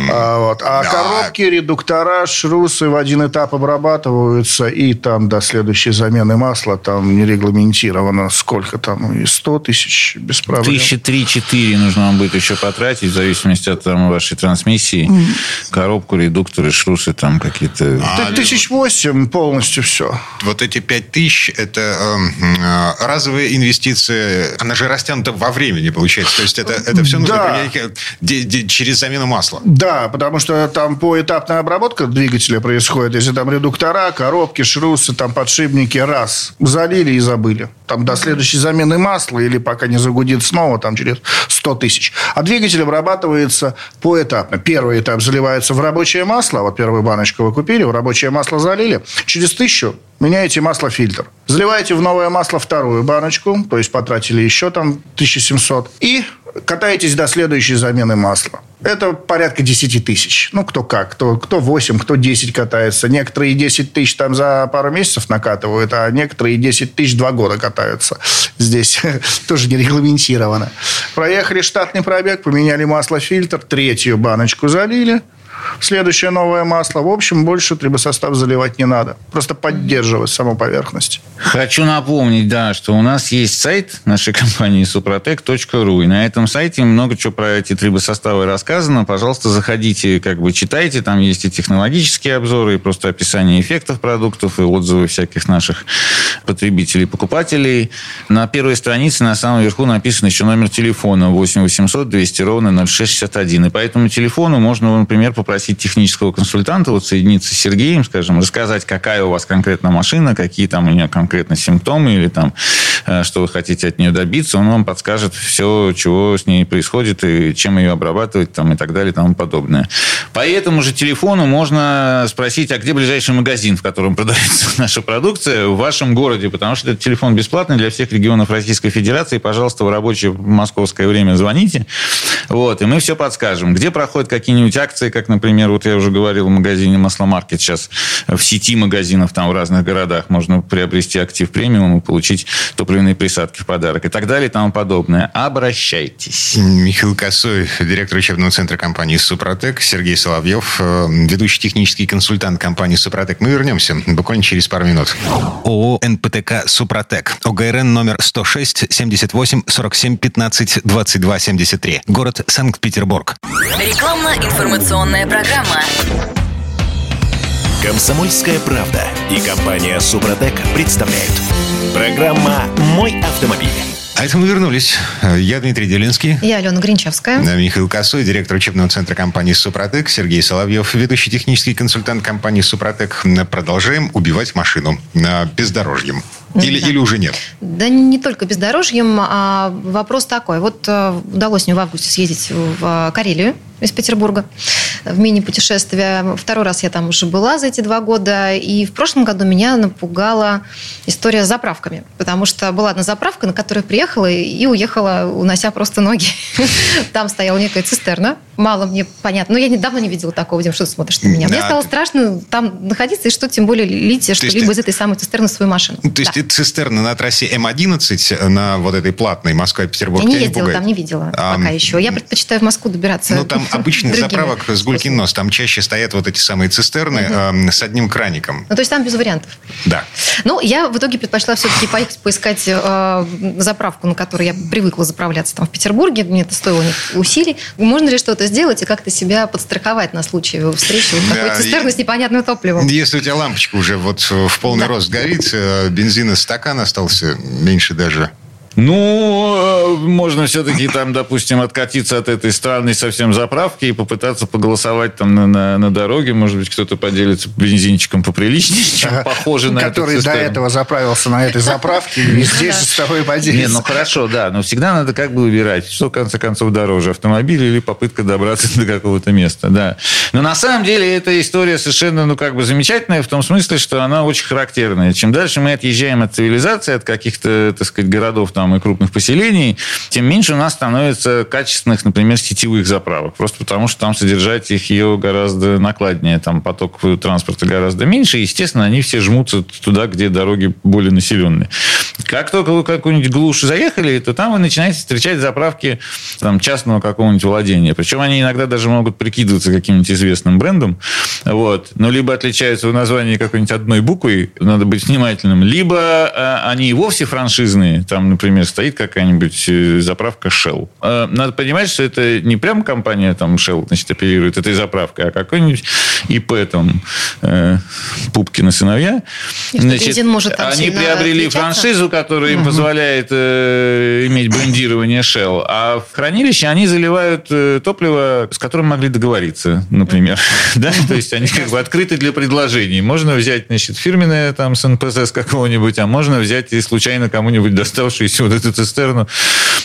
А, вот. а да. коробки, редуктора, шрусы в один этап обрабатываются, и там до следующей замены масла там не регламентировано, сколько там, и 100 тысяч без проблем. Тысячи три-четыре нужно вам будет еще потратить, в зависимости от там, вашей трансмиссии. Коробку, редукторы, шрусы там какие-то... А, тысяч восемь полностью все. Вот эти пять тысяч, это э, разовые инвестиции, она же растянута во времени, получается. То есть это это все нужно да. принять через замену масла. Да, потому что там поэтапная обработка двигателя происходит. Если там редуктора, коробки, шрусы, там подшипники, раз, залили и забыли. Там до следующей замены масла или пока не загудит снова, там через 100 тысяч. А двигатель обрабатывается поэтапно. Первый этап заливается в рабочее масло. Вот первую баночку вы купили, в рабочее масло залили. Через тысячу меняете масло-фильтр. Заливаете в новое масло вторую баночку, то есть потратили еще там 1700. И катаетесь до следующей замены масла. Это порядка 10 тысяч. Ну, кто как. Кто, кто 8, кто 10 катается. Некоторые 10 тысяч там за пару месяцев накатывают, а некоторые 10 тысяч два года катаются. Здесь тоже не регламентировано. Проехали штатный пробег, поменяли масло-фильтр, третью баночку залили – Следующее новое масло. В общем, больше трибосостав заливать не надо. Просто поддерживать саму поверхность. Хочу напомнить, да, что у нас есть сайт нашей компании suprotec.ru. И на этом сайте много чего про эти трибосоставы рассказано. Пожалуйста, заходите, как бы читайте. Там есть и технологические обзоры, и просто описание эффектов продуктов, и отзывы всяких наших потребителей, покупателей. На первой странице на самом верху написан еще номер телефона 8 800 200 ровно 0661. И по этому телефону можно, например, попросить технического консультанта вот соединиться с Сергеем, скажем, рассказать, какая у вас конкретно машина, какие там у нее конкретно симптомы или там, э, что вы хотите от нее добиться. Он вам подскажет все, чего с ней происходит и чем ее обрабатывать там, и так далее и тому подобное. По этому же телефону можно спросить, а где ближайший магазин, в котором продается наша продукция в вашем городе, потому что этот телефон бесплатный для всех регионов Российской Федерации. Пожалуйста, в рабочее московское время звоните. Вот, и мы все подскажем. Где проходят какие-нибудь акции, как, например, например, вот я уже говорил, в магазине Масломаркет сейчас в сети магазинов там в разных городах можно приобрести актив премиум и получить топливные присадки в подарок и так далее и тому подобное. Обращайтесь. Михаил Косой, директор учебного центра компании «Супротек», Сергей Соловьев, э, ведущий технический консультант компании «Супротек». Мы вернемся буквально через пару минут. ООО «НПТК Супротек». ОГРН номер 106 78 47 15 22 73. Город Санкт-Петербург. Рекламно-информационная программа. Комсомольская правда и компания «Супротек» представляют. Программа «Мой автомобиль». А это мы вернулись. Я Дмитрий Делинский. Я Алена Гринчевская. Михаил Косой, директор учебного центра компании «Супротек». Сергей Соловьев, ведущий технический консультант компании «Супротек». Продолжаем убивать машину бездорожьем. Или, да. или уже нет? Да не только бездорожьем. А вопрос такой. Вот э, удалось мне в августе съездить в Карелию из Петербурга в мини-путешествие. Второй раз я там уже была за эти два года. И в прошлом году меня напугала история с заправками. Потому что была одна заправка, на которую приехала и уехала, унося просто ноги. Там стояла некая цистерна. Мало мне понятно. Но я недавно не видела такого, Дим, что ты смотришь на меня. Мне стало страшно там находиться и что тем более лить что-либо из этой самой цистерны в свою машину. То есть цистерна на трассе М11, на вот этой платной Москва-Петербург, Я не ездила там, не видела пока еще. Я предпочитаю в Москву добираться. Ну, там обычных заправок с гулькин нос. Там чаще стоят вот эти самые цистерны угу. э, с одним краником. Ну, то есть там без вариантов. Да. Ну, я в итоге предпочла все-таки поехать поискать э, заправку, на которой я привыкла заправляться там в Петербурге. Мне это стоило усилий. Можно ли что-то сделать и как-то себя подстраховать на случай встречи вот да, такой цистерны с непонятным топливом? Если у тебя лампочка уже вот в полный да. рост горит, э, бензина стакан остался меньше даже ну, э, можно все-таки там, допустим, откатиться от этой странной совсем заправки и попытаться поголосовать там на, на, на дороге. Может быть, кто-то поделится бензинчиком поприличнее, чем похоже на Который до этого заправился на этой заправке и здесь с тобой поделится. Не, ну хорошо, да, но всегда надо как бы выбирать, что в конце концов дороже, автомобиль или попытка добраться до какого-то места, да. Но на самом деле эта история совершенно, ну как бы замечательная в том смысле, что она очень характерная. Чем дальше мы отъезжаем от цивилизации, от каких-то, так сказать, городов там и крупных поселений, тем меньше у нас становится качественных, например, сетевых заправок. Просто потому, что там содержать их ее гораздо накладнее. Там поток транспорта гораздо меньше. И, естественно, они все жмутся туда, где дороги более населенные. Как только вы какую-нибудь глушь заехали, то там вы начинаете встречать заправки там, частного какого-нибудь владения. Причем они иногда даже могут прикидываться каким-нибудь известным брендом. Вот. Но либо отличаются в названии какой-нибудь одной буквой, надо быть внимательным, либо э, они и вовсе франшизные. Там, например, например, стоит какая-нибудь э, заправка Shell. Э, надо понимать, что это не прям компания там Shell значит, оперирует этой заправкой, а какой-нибудь ИП там э, Пупкина сыновья. Значит, может они приобрели отличаться? франшизу, которая им угу. позволяет э, иметь брендирование Shell, а в хранилище они заливают топливо, с которым могли договориться, например. да? То есть они как бы открыты для предложений. Можно взять значит, фирменное там с НПЗ какого-нибудь, а можно взять и случайно кому-нибудь доставшуюся вот эту цистерну,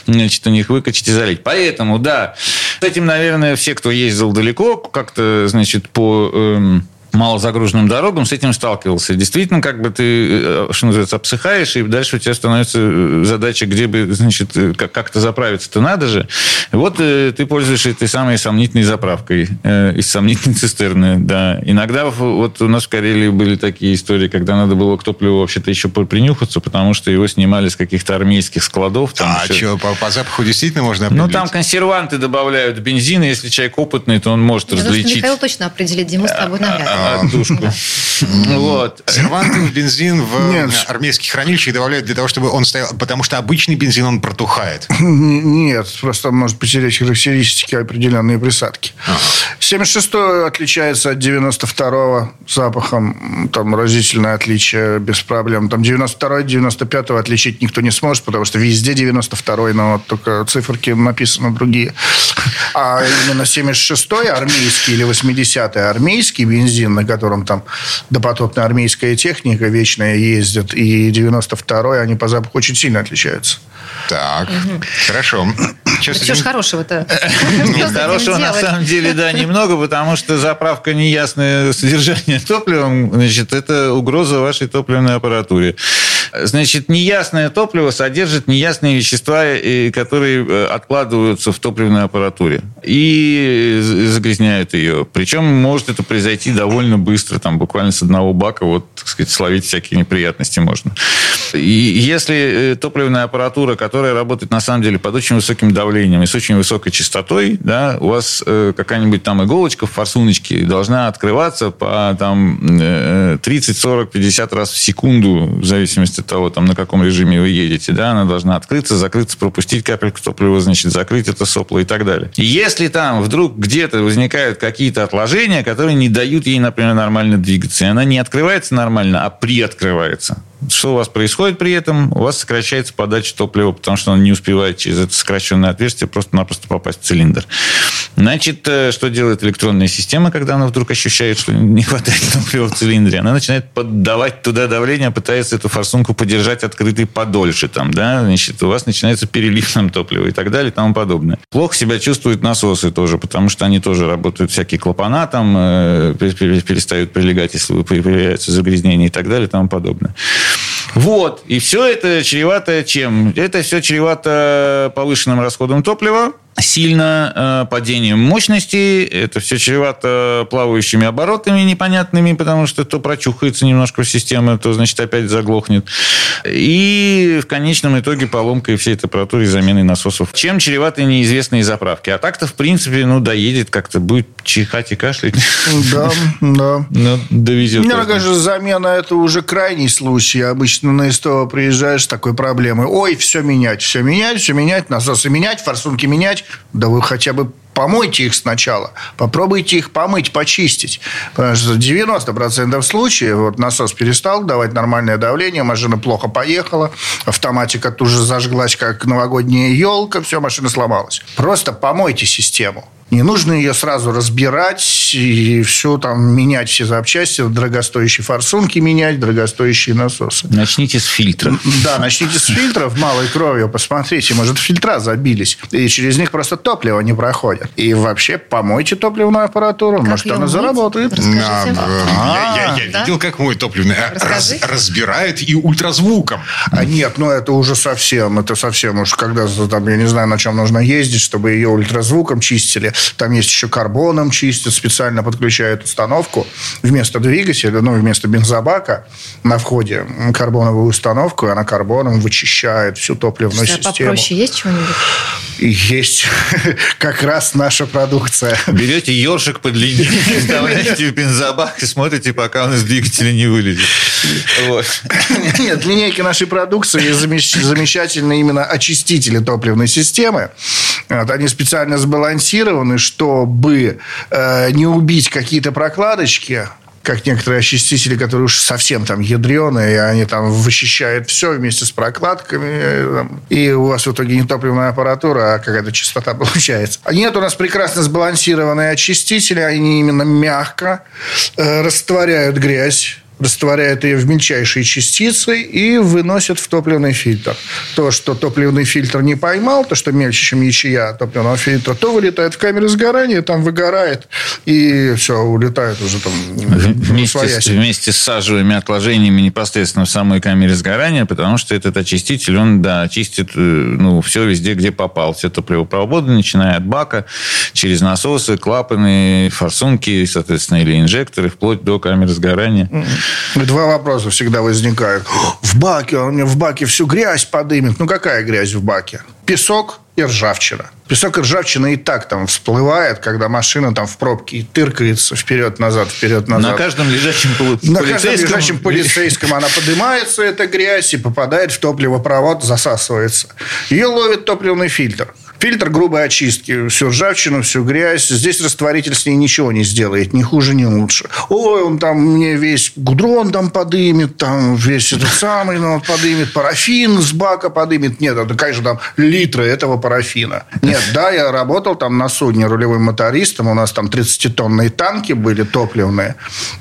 значит, у них выкачать и залить. Поэтому, да, с этим, наверное, все, кто ездил далеко, как-то, значит, по... Эм, малозагруженным дорогам с этим сталкивался. Действительно, как бы ты, э, что называется, обсыхаешь, и дальше у тебя становится э, задача, где бы, значит, э, как-то заправиться-то надо же. Вот ты пользуешься этой самой сомнительной заправкой из сомнительной цистерны, да. Иногда вот у нас в Карелии были такие истории, когда надо было к топливу вообще-то еще принюхаться, потому что его снимали с каких-то армейских складов. Там а еще... что, по, по запаху действительно можно определить? Ну, там консерванты добавляют в бензин, и если человек опытный, то он может Я различить. Михаил точно определит, Дима, с тобой навряд ли. Отдушку. Вот. В бензин в Нет. армейских хранилищах добавляют для того, чтобы он стоял... Потому что обычный бензин, он протухает. Нет, просто может потерять характеристики определенные присадки. Ага. 76-й отличается от 92-го запахом. Там разительное отличие без проблем. Там 92-й, 95-го отличить никто не сможет, потому что везде 92-й, но вот только циферки написаны другие. А именно 76-й армейский или 80-й армейский бензин на котором там допотопная армейская техника вечная ездит, и 92-й, они по запаху очень сильно отличаются. Так, угу. хорошо. Что, что ж хорошего-то? Хорошего на самом деле, да, немного, потому что заправка неясное содержание топливом, значит, это угроза вашей топливной аппаратуре. Значит, неясное топливо содержит неясные вещества, э, которые э, откладываются в топливной аппаратуре и загрязняют ее. Причем может это произойти довольно быстро, там буквально с одного бака, вот, так сказать, словить всякие неприятности можно. И если э, топливная аппаратура, которая работает на самом деле под очень высоким давлением и с очень высокой частотой, да, у вас какая-нибудь там иголочка в форсуночке должна открываться по там 30, 40, 50 раз в секунду, в зависимости от того, там, на каком режиме вы едете, да, она должна открыться, закрыться, пропустить капельку топлива, значит, закрыть это сопло и так далее. И если там вдруг где-то возникают какие-то отложения, которые не дают ей, например, нормально двигаться, и она не открывается нормально, а приоткрывается, что у вас происходит при этом? У вас сокращается подача топлива, потому что он не успевает через это сокращенное отверстие просто-напросто попасть в цилиндр. Значит, э, что делает электронная система, когда она вдруг ощущает, что не хватает топлива в цилиндре? Она начинает поддавать туда давление, пытается эту форсунку подержать открытой подольше. Там, да? Значит, у вас начинается перелив нам топлива и так далее и тому подобное. Плохо себя чувствуют насосы тоже, потому что они тоже работают всякие клапана, там э, перестают прилегать, если появляются загрязнения и так далее и тому подобное. Вот. И все это чревато чем? Это все чревато повышенным расходом топлива, сильно э, падением мощности. Это все чревато плавающими оборотами непонятными, потому что то прочухается немножко в систему, то, значит, опять заглохнет. И в конечном итоге поломкой всей этой аппаратуры и заменой насосов. Чем чреваты неизвестные заправки? А так-то, в принципе, ну, доедет как-то, будет чихать и кашлять. Да, да. Ну, довезет. Мне кажется, замена – это уже крайний случай. Обычно на СТО приезжаешь с такой проблемой. Ой, все менять, все менять, все менять, насосы менять, форсунки менять. Да вы хотя бы помойте их сначала, попробуйте их помыть, почистить. Потому что 90% случаев вот насос перестал давать нормальное давление, машина плохо поехала, автоматика тут же зажглась, как новогодняя елка, все, машина сломалась. Просто помойте систему. Не нужно ее сразу разбирать и все там менять, все запчасти, дорогостоящие форсунки менять, дорогостоящие насосы. Начните с фильтров. Да, начните с фильтров малой кровью. Посмотрите, может, фильтра забились. И через них просто топливо не проходит. И вообще помойте топливную аппаратуру. Как может, она мыть? заработает. Расскажите. Я, я- я Да? видел, как мой топливный э, раз- разбирает и ультразвуком. А нет, ну это уже совсем, это совсем уж когда там, я не знаю, на чем нужно ездить, чтобы ее ультразвуком чистили. Там есть еще карбоном чистят, специально подключают установку вместо двигателя, ну, вместо бензобака на входе карбоновую установку, и она карбоном вычищает всю топливную Слушайте, а систему. попроще есть чего-нибудь? И есть как раз наша продукция. Берете ёршик подлиннее, вставляете в бензобак и смотрите, пока он из двигателя не вылезет. Вот. Нет, в линейке нашей продукции замечательные именно очистители топливной системы. Вот, они специально сбалансированы, чтобы э, не убить какие-то прокладочки, как некоторые очистители, которые уж совсем там ядреные, они там вычищают все вместе с прокладками, и у вас в итоге не топливная аппаратура, а какая-то чистота получается. А нет, у нас прекрасно сбалансированные очистители, они именно мягко э, растворяют грязь, растворяют ее в мельчайшие частицы и выносят в топливный фильтр. То, что топливный фильтр не поймал, то, что мельче, чем ячея топливного фильтра, то вылетает в камеру сгорания, там выгорает, и все, улетает уже там Вместе с, своясь. вместе с сажевыми отложениями непосредственно в самой камере сгорания, потому что этот очиститель, он, да, очистит э, ну, все везде, где попал. Все топливопроводы, начиная от бака, через насосы, клапаны, форсунки, соответственно, или инжекторы, вплоть до камеры сгорания. Два вопроса всегда возникают. В баке, он мне в баке всю грязь подымет. Ну, какая грязь в баке? Песок и ржавчина. Песок и ржавчина и так там всплывает, когда машина там в пробке и тыркается вперед-назад, вперед-назад. На каждом лежачем полу- На каждом полицейском- лежачем полицейском она поднимается, эта грязь, и попадает в топливопровод, засасывается. Ее ловит топливный фильтр. Фильтр грубой очистки. Всю ржавчину, всю грязь. Здесь растворитель с ней ничего не сделает. Ни хуже, ни лучше. Ой, он там мне весь гудрон там подымет, там весь этот самый ну, подымет, парафин с бака подымет. Нет, это, конечно, там литры этого парафина. Нет, да, я работал там на судне рулевым мотористом. У нас там 30-тонные танки были топливные.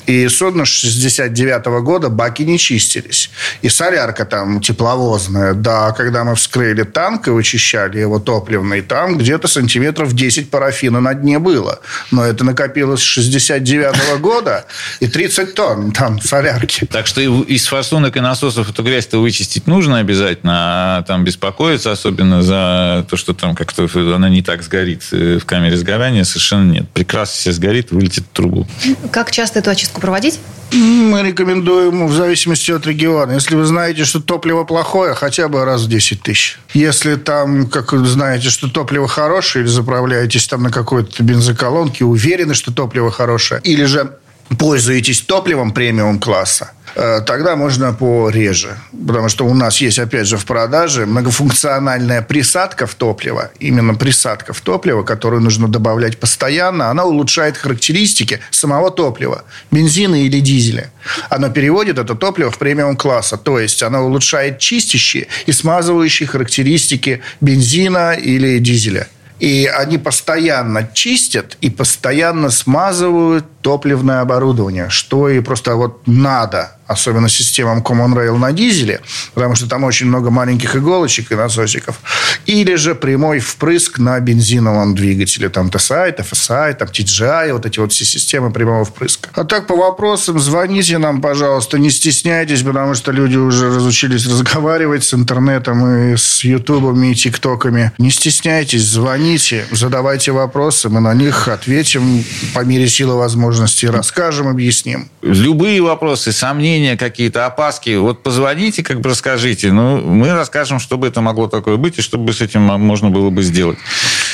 И судно 69 года баки не чистились. И солярка там тепловозная. Да, когда мы вскрыли танк и вычищали его топливный, тонны. Там где-то сантиметров 10 парафина на дне было. Но это накопилось с 69 года и 30 тонн там солярки. Так что из форсунок и насосов эту грязь-то вычистить нужно обязательно, а там беспокоиться особенно за то, что там как-то она не так сгорит э, в камере сгорания, совершенно нет. Прекрасно все сгорит, вылетит в трубу. Как часто эту очистку проводить? Мы рекомендуем в зависимости от региона. Если вы знаете, что топливо плохое, хотя бы раз в 10 тысяч. Если там, как вы знаете, что топливо хорошее, или заправляетесь там на какой-то бензоколонке, уверены, что топливо хорошее, или же пользуетесь топливом премиум класса, тогда можно пореже. Потому что у нас есть, опять же, в продаже многофункциональная присадка в топливо. Именно присадка в топливо, которую нужно добавлять постоянно. Она улучшает характеристики самого топлива. Бензина или дизеля. Она переводит это топливо в премиум класса. То есть, она улучшает чистящие и смазывающие характеристики бензина или дизеля. И они постоянно чистят и постоянно смазывают топливное оборудование, что и просто вот надо особенно системам Common Rail на дизеле, потому что там очень много маленьких иголочек и насосиков. Или же прямой впрыск на бензиновом двигателе. Там TSI, FSI, там TGI, вот эти вот все системы прямого впрыска. А так по вопросам звоните нам, пожалуйста, не стесняйтесь, потому что люди уже разучились разговаривать с интернетом и с ютубами и тиктоками. Не стесняйтесь, звоните, задавайте вопросы, мы на них ответим по мере силы возможностей, расскажем, объясним. Любые вопросы, сомнения, сомнения какие-то, опаски, вот позвоните, как бы расскажите. Ну, мы расскажем, чтобы это могло такое быть, и чтобы с этим можно было бы сделать.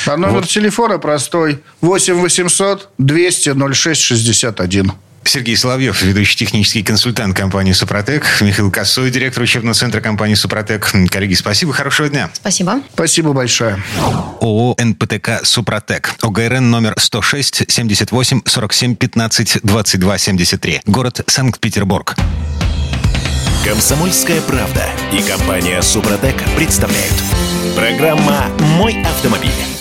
А номер вот. телефона простой. 8 800 200 06 61. Сергей Соловьев, ведущий технический консультант компании «Супротек», Михаил Косой, директор учебного центра компании «Супротек». Коллеги, спасибо, хорошего дня. Спасибо. Спасибо большое. ООО «НПТК Супротек». ОГРН номер 106 78 47 15 22 73. Город Санкт-Петербург. Комсомольская правда и компания «Супротек» представляют. Программа «Мой автомобиль».